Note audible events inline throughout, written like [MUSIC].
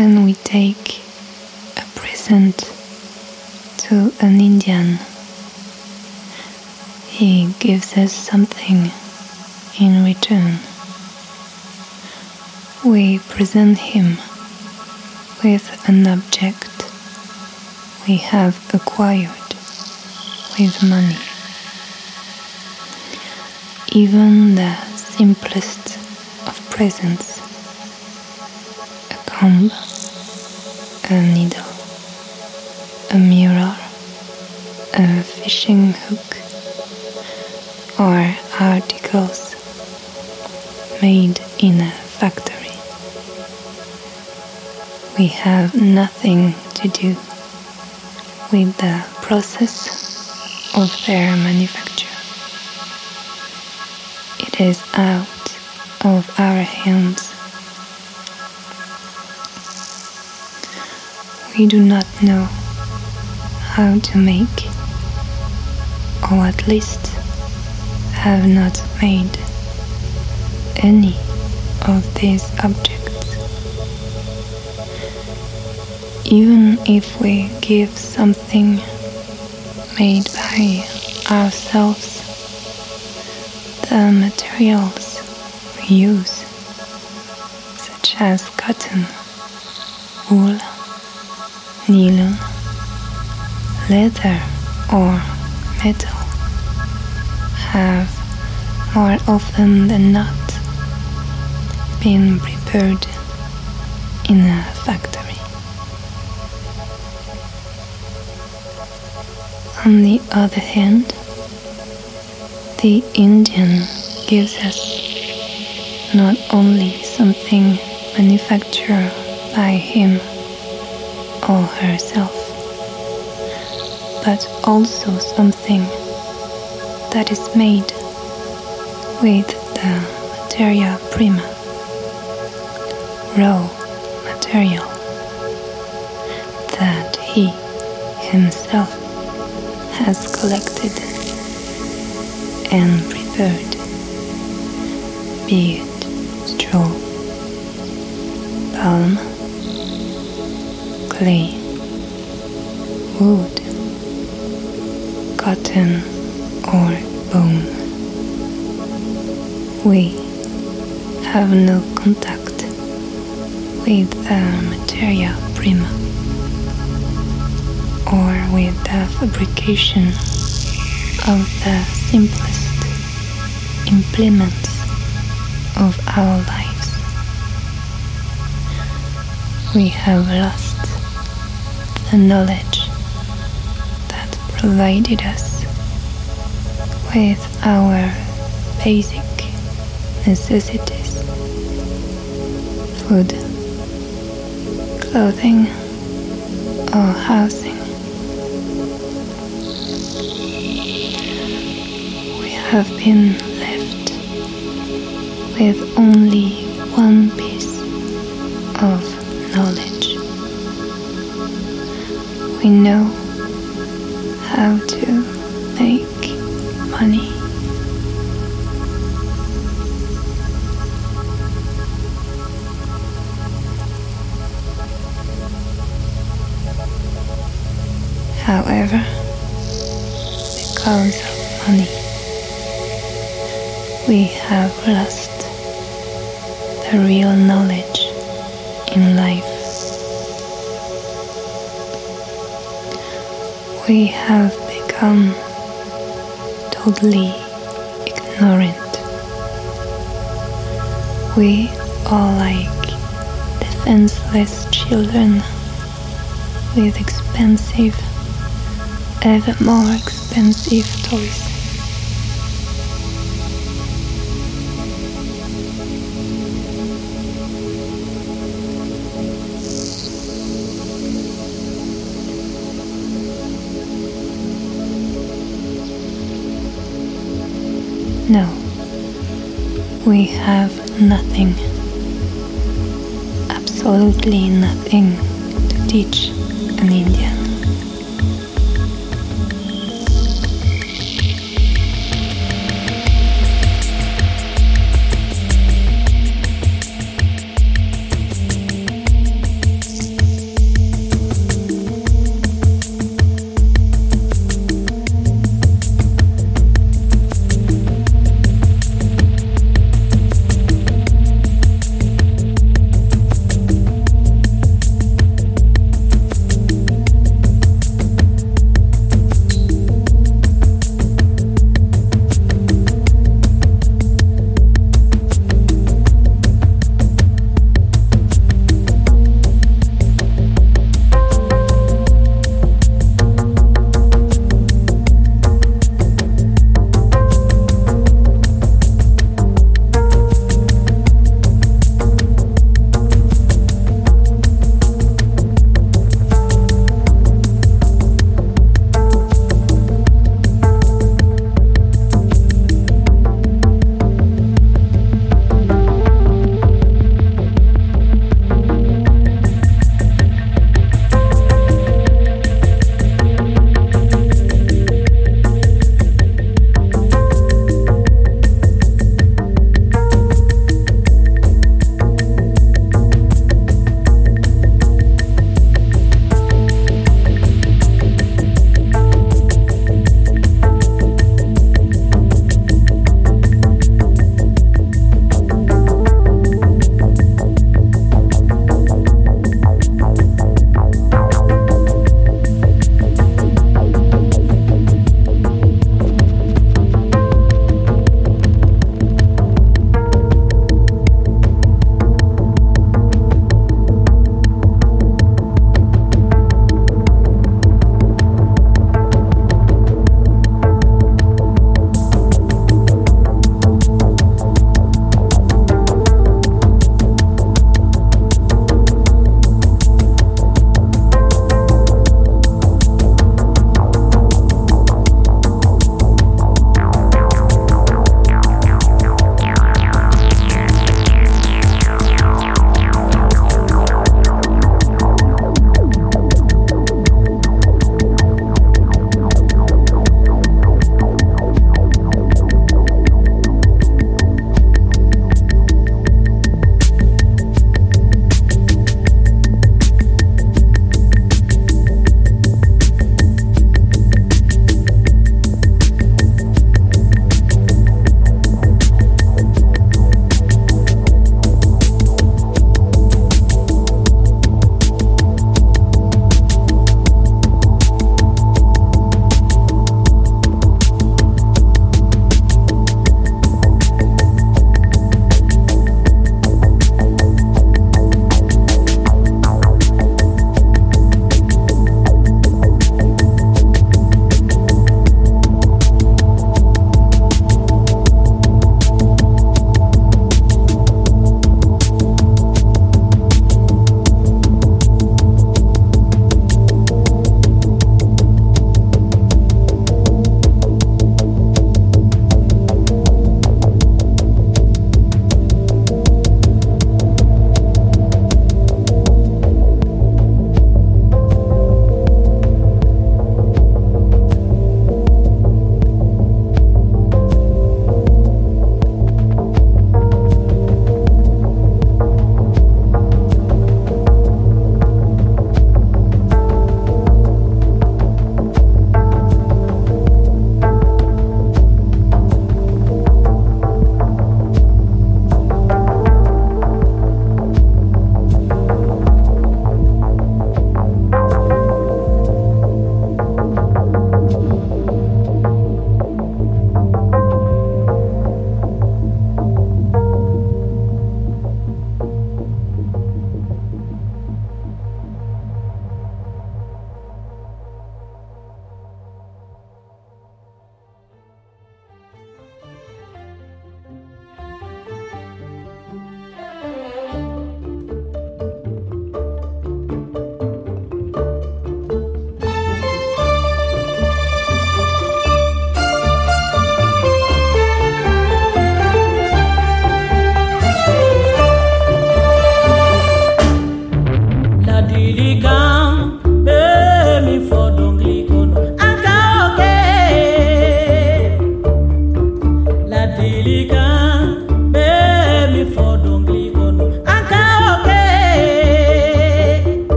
when we take a present to an Indian, he gives us something in return. We present him with an object we have acquired with money. Even the simplest of presents a comb, a needle, a mirror, a fishing hook, or articles made in a factory. We have nothing to do with the process of their manufacture. It is out of our hands. We do not know how to make, or at least have not made, any of these objects. Even if we give something made by ourselves, the materials we use, such as cotton, wool, nylon, leather, or metal, have more often than not been prepared in a factory. On the other hand, the Indian gives us not only something manufactured by him or herself, but also something that is made with the materia prima, raw material that he himself has collected and prepared, be it straw, palm, clay, wood, cotton, or bone. We have no contact with the materia prima or with the fabrication of the simplest implements of our lives. We have lost the knowledge that provided us with our basic necessities food, clothing, or housing. We have been left with only one piece more expensive toys. No, we have nothing, absolutely nothing to teach an Indian.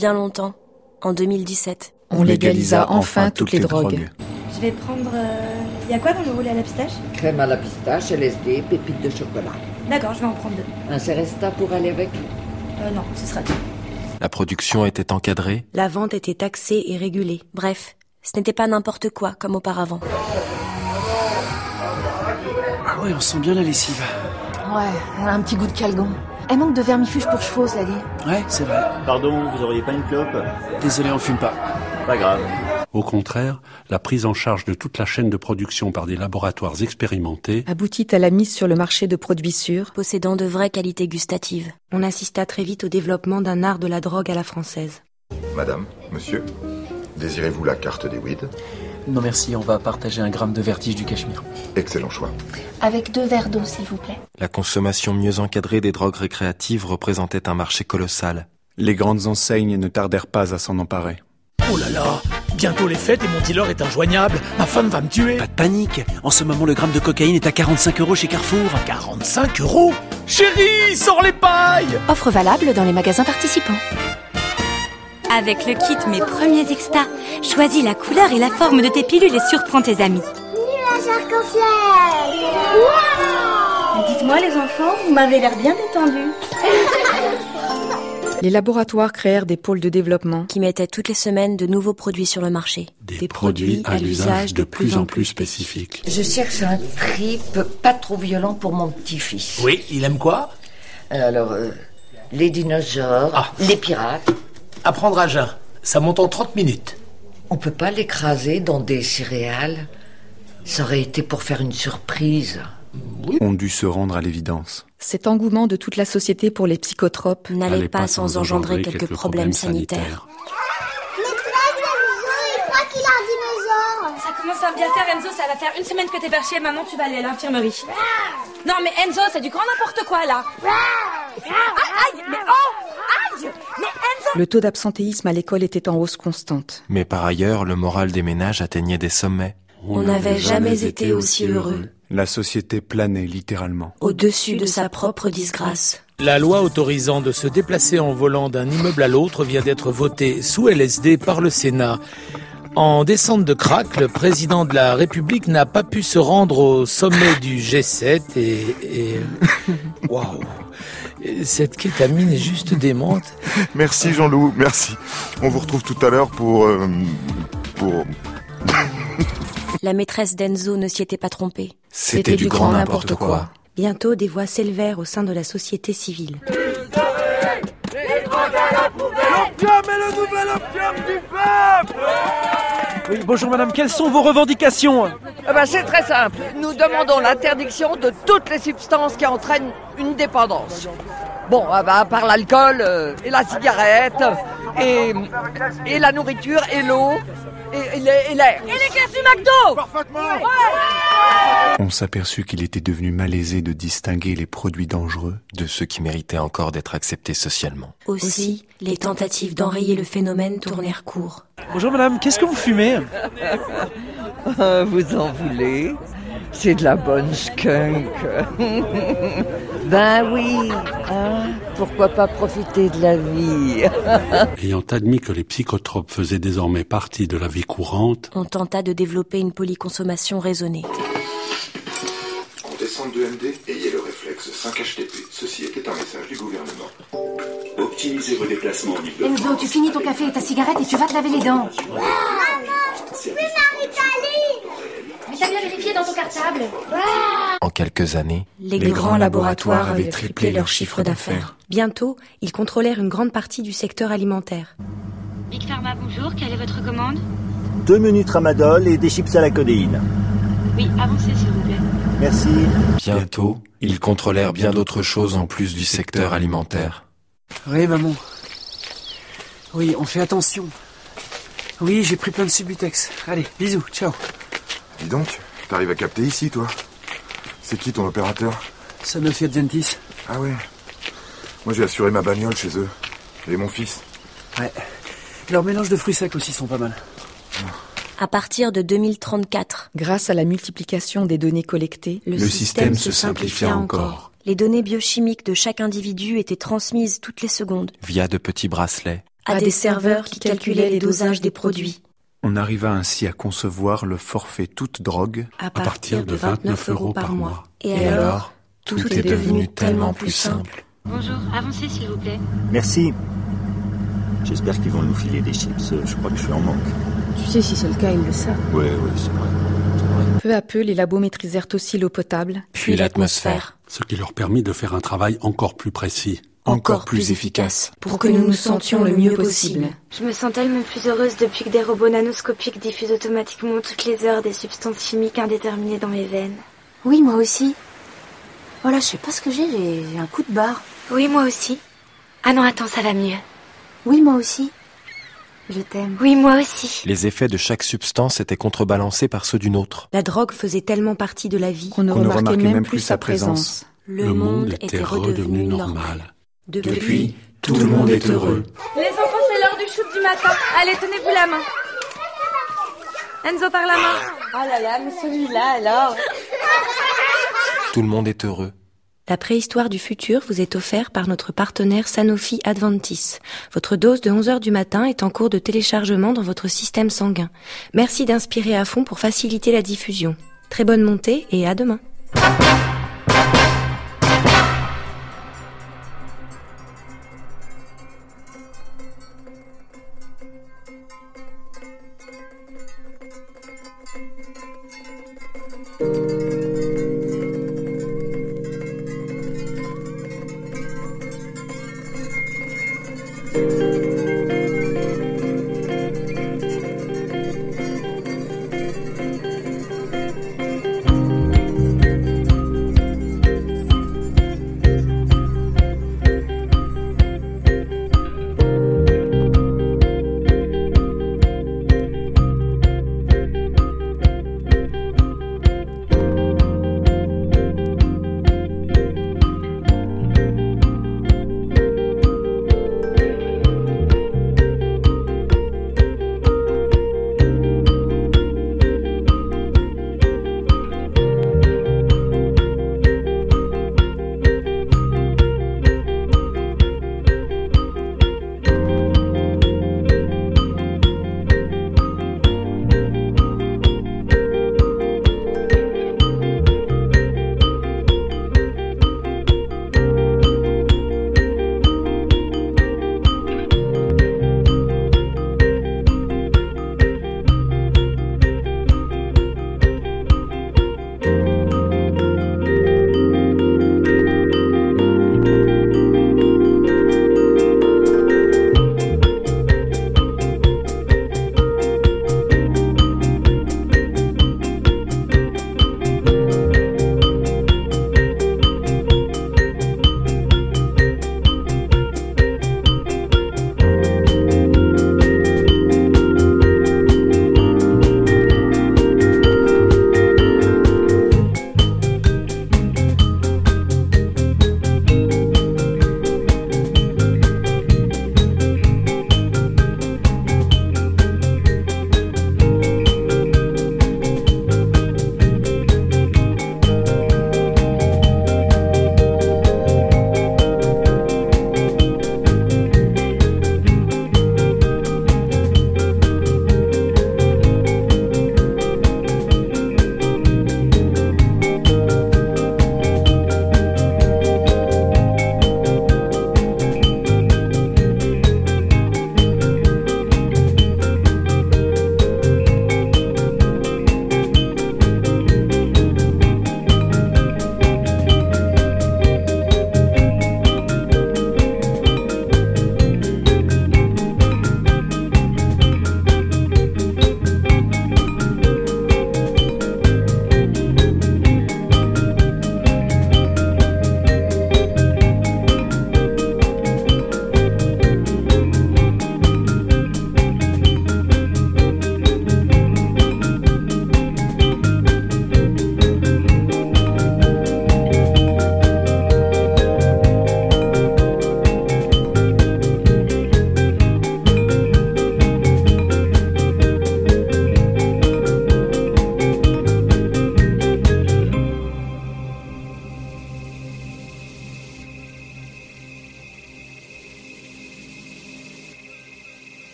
Bien longtemps, en 2017. On légalisa enfin toutes les drogues. Je vais prendre. Il y a quoi dans le roulé à la pistache? Crème à la pistache, LSD, pépites de chocolat. D'accord, je vais en prendre deux. Un Seresta pour aller avec? Euh, non, ce sera tout. La production était encadrée. La vente était taxée et régulée. Bref, ce n'était pas n'importe quoi comme auparavant. Ah ouais, on sent bien la lessive. Ouais, elle a un petit goût de calgon. Elle manque de vermifuge pour chevaux, cela dit. Ouais, c'est vrai. Pardon, vous auriez pas une clope Désolé, on fume pas. Pas grave. Au contraire, la prise en charge de toute la chaîne de production par des laboratoires expérimentés aboutit à la mise sur le marché de produits sûrs, possédant de vraies qualités gustatives. On assista très vite au développement d'un art de la drogue à la française. Madame, monsieur, désirez-vous la carte des weed? Non merci, on va partager un gramme de vertige du cachemire. Excellent choix. Avec deux verres d'eau, s'il vous plaît. La consommation mieux encadrée des drogues récréatives représentait un marché colossal. Les grandes enseignes ne tardèrent pas à s'en emparer. Oh là là Bientôt les fêtes et mon dealer est injoignable. Ma femme va me tuer. Pas de panique. En ce moment, le gramme de cocaïne est à 45 euros chez Carrefour. 45 euros? Chérie, sors les pailles Offre valable dans les magasins participants. Avec le kit Mes premiers extas, choisis la couleur et la forme de tes pilules et surprends tes amis. Nuage arc-en-ciel wow Dites-moi les enfants, vous m'avez l'air bien détendu. [LAUGHS] Les laboratoires créèrent des pôles de développement qui mettaient toutes les semaines de nouveaux produits sur le marché. Des, des produits, produits à l'usage de plus en plus spécifiques. Je cherche un trip pas trop violent pour mon petit-fils. Oui, il aime quoi? Alors, euh, les dinosaures, ah. les pirates. Apprendre à jeun. Ça monte en 30 minutes. On peut pas l'écraser dans des céréales Ça aurait été pour faire une surprise. Oui. On dut se rendre à l'évidence. Cet engouement de toute la société pour les psychotropes n'allait pas, pas sans engendrer quelques, quelques problèmes, problèmes sanitaires. Maîtresse, Enzo, il croit qu'il a un dinosaure. Ça commence à bien faire, Enzo. Ça va faire une semaine que t'es perché. Maintenant, tu vas aller à l'infirmerie. Non, mais Enzo, c'est du grand n'importe quoi, là. Aïe, aïe, mais oh Aïe Le taux d'absentéisme à l'école était en hausse constante. Mais par ailleurs, le moral des ménages atteignait des sommets. On n'avait jamais été aussi heureux. La société planait littéralement. Au-dessus de sa propre disgrâce. La loi autorisant de se déplacer en volant d'un immeuble à l'autre vient d'être votée sous LSD par le Sénat. En descente de crack, le président de la République n'a pas pu se rendre au sommet du G7 et... et... [LAUGHS] Waouh Cette kétamine est juste démente. [LAUGHS] Merci Jean-Loup, merci. On vous retrouve tout à l'heure pour... Euh, pour... [LAUGHS] La maîtresse d'Enzo ne s'y était pas trompée. C'était du, du grand n'importe quoi. quoi. Bientôt, des voix s'élevèrent au sein de la société civile. L'opium est le nouvel opium du peuple Bonjour madame, quelles sont vos revendications eh ben, C'est très simple. Nous demandons l'interdiction de toutes les substances qui entraînent une dépendance. Bon, bah, à part l'alcool euh, et la cigarette et, et la nourriture et l'eau et, et l'air. Et les caisses du McDo Parfaitement ouais. On s'aperçut qu'il était devenu malaisé de distinguer les produits dangereux de ceux qui méritaient encore d'être acceptés socialement. Aussi, les tentatives d'enrayer le phénomène tournèrent court. Bonjour madame, qu'est-ce que vous fumez? [LAUGHS] Vous en voulez? C'est de la bonne skunk. [LAUGHS] ben oui, hein pourquoi pas profiter de la vie? [LAUGHS] Ayant admis que les psychotropes faisaient désormais partie de la vie courante, on tenta de développer une polyconsommation raisonnée. En descente de MD, ayez le réflexe 5 HTP. Ceci était un message du gouvernement. Optimisez vos déplacements en. Enzo, tu finis ton café et ta cigarette et tu vas te laver les dents. Maman, plus Marie-Cali Mais t'as bien vérifié dans ton cartable En quelques années, les, les grands, grands laboratoires avaient triplé leur chiffre d'affaires. Bientôt, ils contrôlèrent une grande partie du secteur alimentaire. Big Pharma, bonjour, quelle est votre commande? Deux menus tramadol et des chips à la codéine. Oui, avancez s'il vous plaît. Merci. Bientôt, ils contrôlèrent bien d'autres choses en plus du secteur alimentaire. Oui, maman. Oui, on fait attention. Oui, j'ai pris plein de Subutex. Allez, bisous, ciao. Dis donc, t'arrives à capter ici, toi C'est qui ton opérateur Sanofi Adventis. Ah ouais Moi j'ai assuré ma bagnole chez eux. Et mon fils. Ouais. Leurs mélanges de fruits secs aussi sont pas mal. À partir de 2034, grâce à la multiplication des données collectées, le, le système, système, se simplifia encore. encore. Les données biochimiques de chaque individu étaient transmises toutes les secondes. Via de petits bracelets. à des serveurs qui calculaient les dosages des produits. On arriva ainsi à concevoir le forfait toute drogue à partir de 29 euros par mois. Et alors, tout est devenu tellement plus simple. Bonjour, avancez s'il vous plaît. Merci. J'espère qu'ils vont nous filer des chips. Je crois que je suis en manque. Tu sais, si c'est le cas, ils le savent. Oui, oui, c'est vrai. Peu à peu, les labos maîtrisèrent aussi l'eau potable, Puis l'atmosphère. Ce qui leur permit de faire un travail encore plus précis. Encore plus efficace. Pour que nous nous sentions le mieux possible. Je me sens tellement plus heureuse depuis que des robots nanoscopiques diffusent automatiquement toutes les heures des substances chimiques indéterminées dans mes veines. Oui, moi aussi. Voilà, je sais pas ce que j'ai, j'ai un coup de barre. Oui, moi aussi. Ah non, attends, ça va mieux. Oui, moi aussi. Je t'aime. Oui, moi aussi. Les effets de chaque substance étaient contrebalancés par ceux d'une autre. La drogue faisait tellement partie de la vie qu'on ne Qu'on ne remarquait remarquait même, plus sa sa présence. Le, monde était redevenu normal. Depuis, tout le monde est heureux. Les enfants, c'est l'heure du shoot du matin. Allez, tenez-vous la main. Enzo par la main. Oh là là, mais celui-là alors. Tout le monde est heureux. La préhistoire du futur vous est offerte par notre partenaire Sanofi Adventis. Votre dose de 11h du matin est en cours de téléchargement dans votre système sanguin. Merci d'inspirer à fond pour faciliter la diffusion. Très bonne montée et à demain.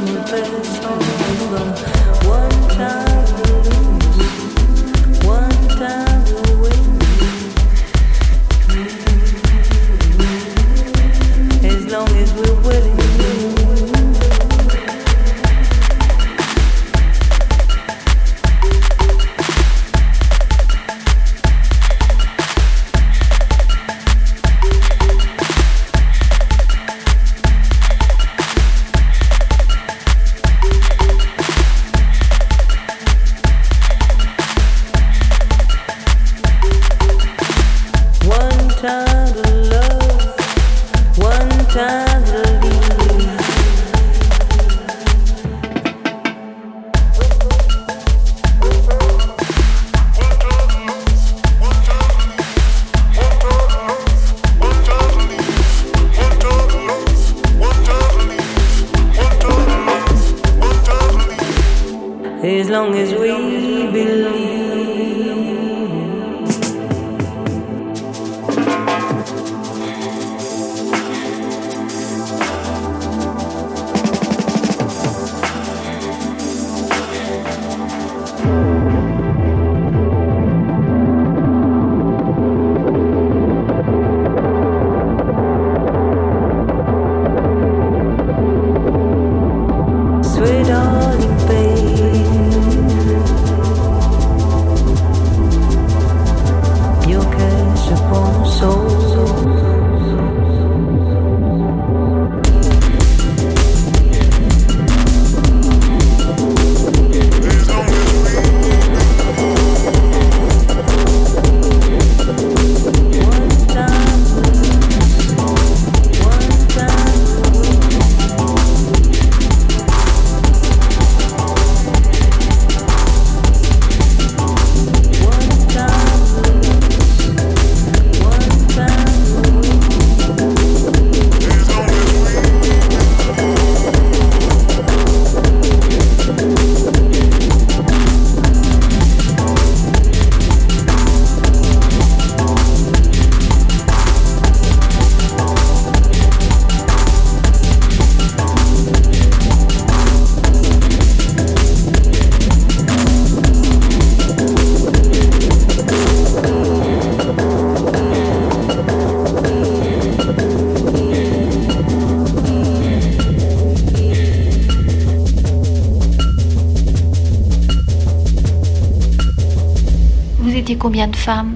Combien de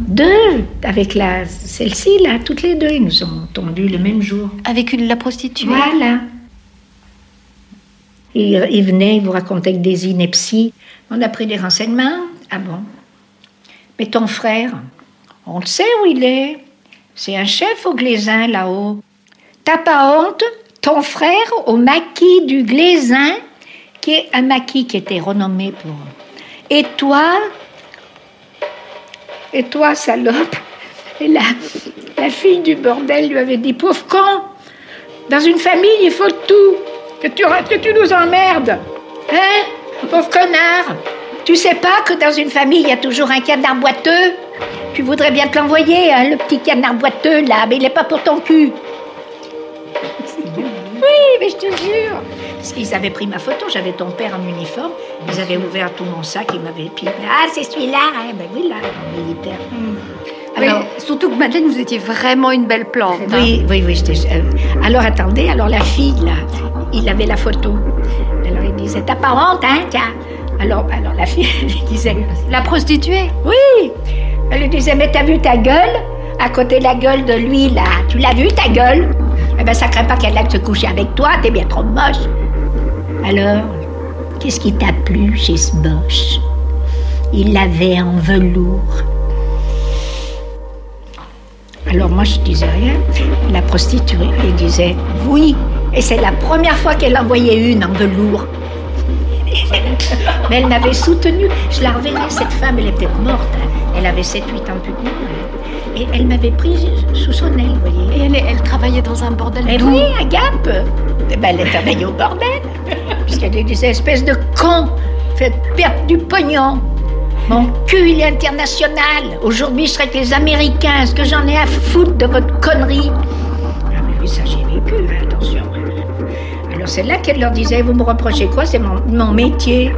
Deux, avec la celle-ci là, toutes les deux, ils nous ont tondus le même jour. Avec une la prostituée Voilà. Il, il venait, il vous racontait des inepties. On a pris des renseignements. Ah bon? Mais ton frère, on le sait où il est. C'est un chef au Glaisin là-haut. T'as pas honte? Ton frère au maquis du Glaisin, qui est un maquis qui était renommé pour. Et toi, et toi, salope. Et la, fille du bordel lui avait dit Pauvre con Dans une famille, il faut tout Que tu, que tu nous emmerdes. Hein Pauvre connard. Tu sais pas que dans une famille, il y a toujours un canard boiteux? Tu voudrais bien te l'envoyer, hein, le petit canard boiteux là, mais il n'est pas pour ton cul. Oui, mais je te jure. Qu'ils avaient pris ma photo, j'avais ton père en uniforme. Ils avaient ouvert tout mon sac, ils m'avaient puis ah c'est celui-là, hein. ben oui là, militaire. Hmm. Alors, surtout que Madeleine, vous étiez vraiment une belle plante. Hein. Oui, oui, oui. Euh, alors attendez, alors la fille là, il avait la photo. Alors il disait t'as pas honte, hein, tiens. Alors, alors la fille, [LAUGHS] elle disait la prostituée? Oui. Elle lui disait mais t'as vu ta gueule? À côté de la gueule de lui là, tu l'as vu ta gueule? Eh ben, ça craint pas qu'elle aille se coucher avec toi, t'es bien trop moche. Alors, qu'est-ce qui t'a plu chez ce Bosch Il l'avait en velours. Alors moi, je disais rien. La prostituée, elle disait oui. Et c'est la première fois qu'elle en voyait une en velours. Mais elle m'avait soutenue. Je la reverrai, cette femme, elle est peut-être morte. hein. Elle avait 7-8 ans plus moi. Hein. Et elle m'avait prise sous son aile, vous voyez. Et elle, elle travaillait dans un bordel oui, à Gap. Eh ben, elle travaillait au bordel. [LAUGHS] Puisqu'elle est des espèces de cons. Faites perdre du pognon. Mon cul, il est international. Aujourd'hui, je serais avec les Américains. Est-ce que j'en ai à foutre de votre connerie? Ah, mais oui, ça, j'ai vécu, hein, attention. Alors, c'est là qu'elle leur disait Vous me reprochez quoi? C'est mon, mon métier.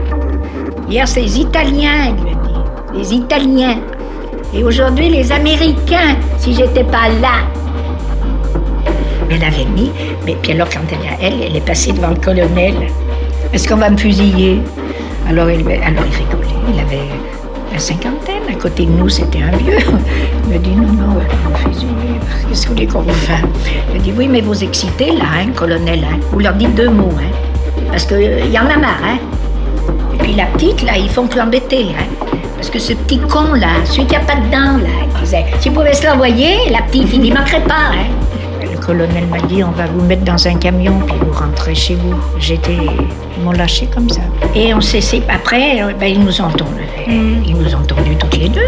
Hier, c'est les Italiens, elle lui a dit. Les Italiens. Et aujourd'hui, les Américains, si j'étais pas là. Elle avait mis. Mais puis alors, quand elle, elle, elle est passée devant le colonel. Est-ce qu'on va me fusiller? Alors alors il rigolait. Il avait la cinquantaine. À côté de nous, c'était un vieux. Il me dit non, non, on va me fusiller. Qu'est-ce que vous voulez qu'on vous fasse? Il dit oui, mais vous excitez là, hein, colonel. Hein. Vous leur dites deux mots. Hein, parce qu'il y en a marre. Hein. Et puis la petite, là, ils font que l'embêter. Hein. Parce que ce petit con, là, celui qui a pas de dents, là, il disait, si vous pouvez se l'envoyer, la petite, il n'y manquerait pas. Hein. Le colonel m'a dit, on va vous mettre dans un camion, puis vous rentrez chez vous. J'étais... Ils m'ont lâché comme ça. Et on s'est... Après, euh, ben, ils nous ont tondus. Ils nous ont tondus toutes les deux.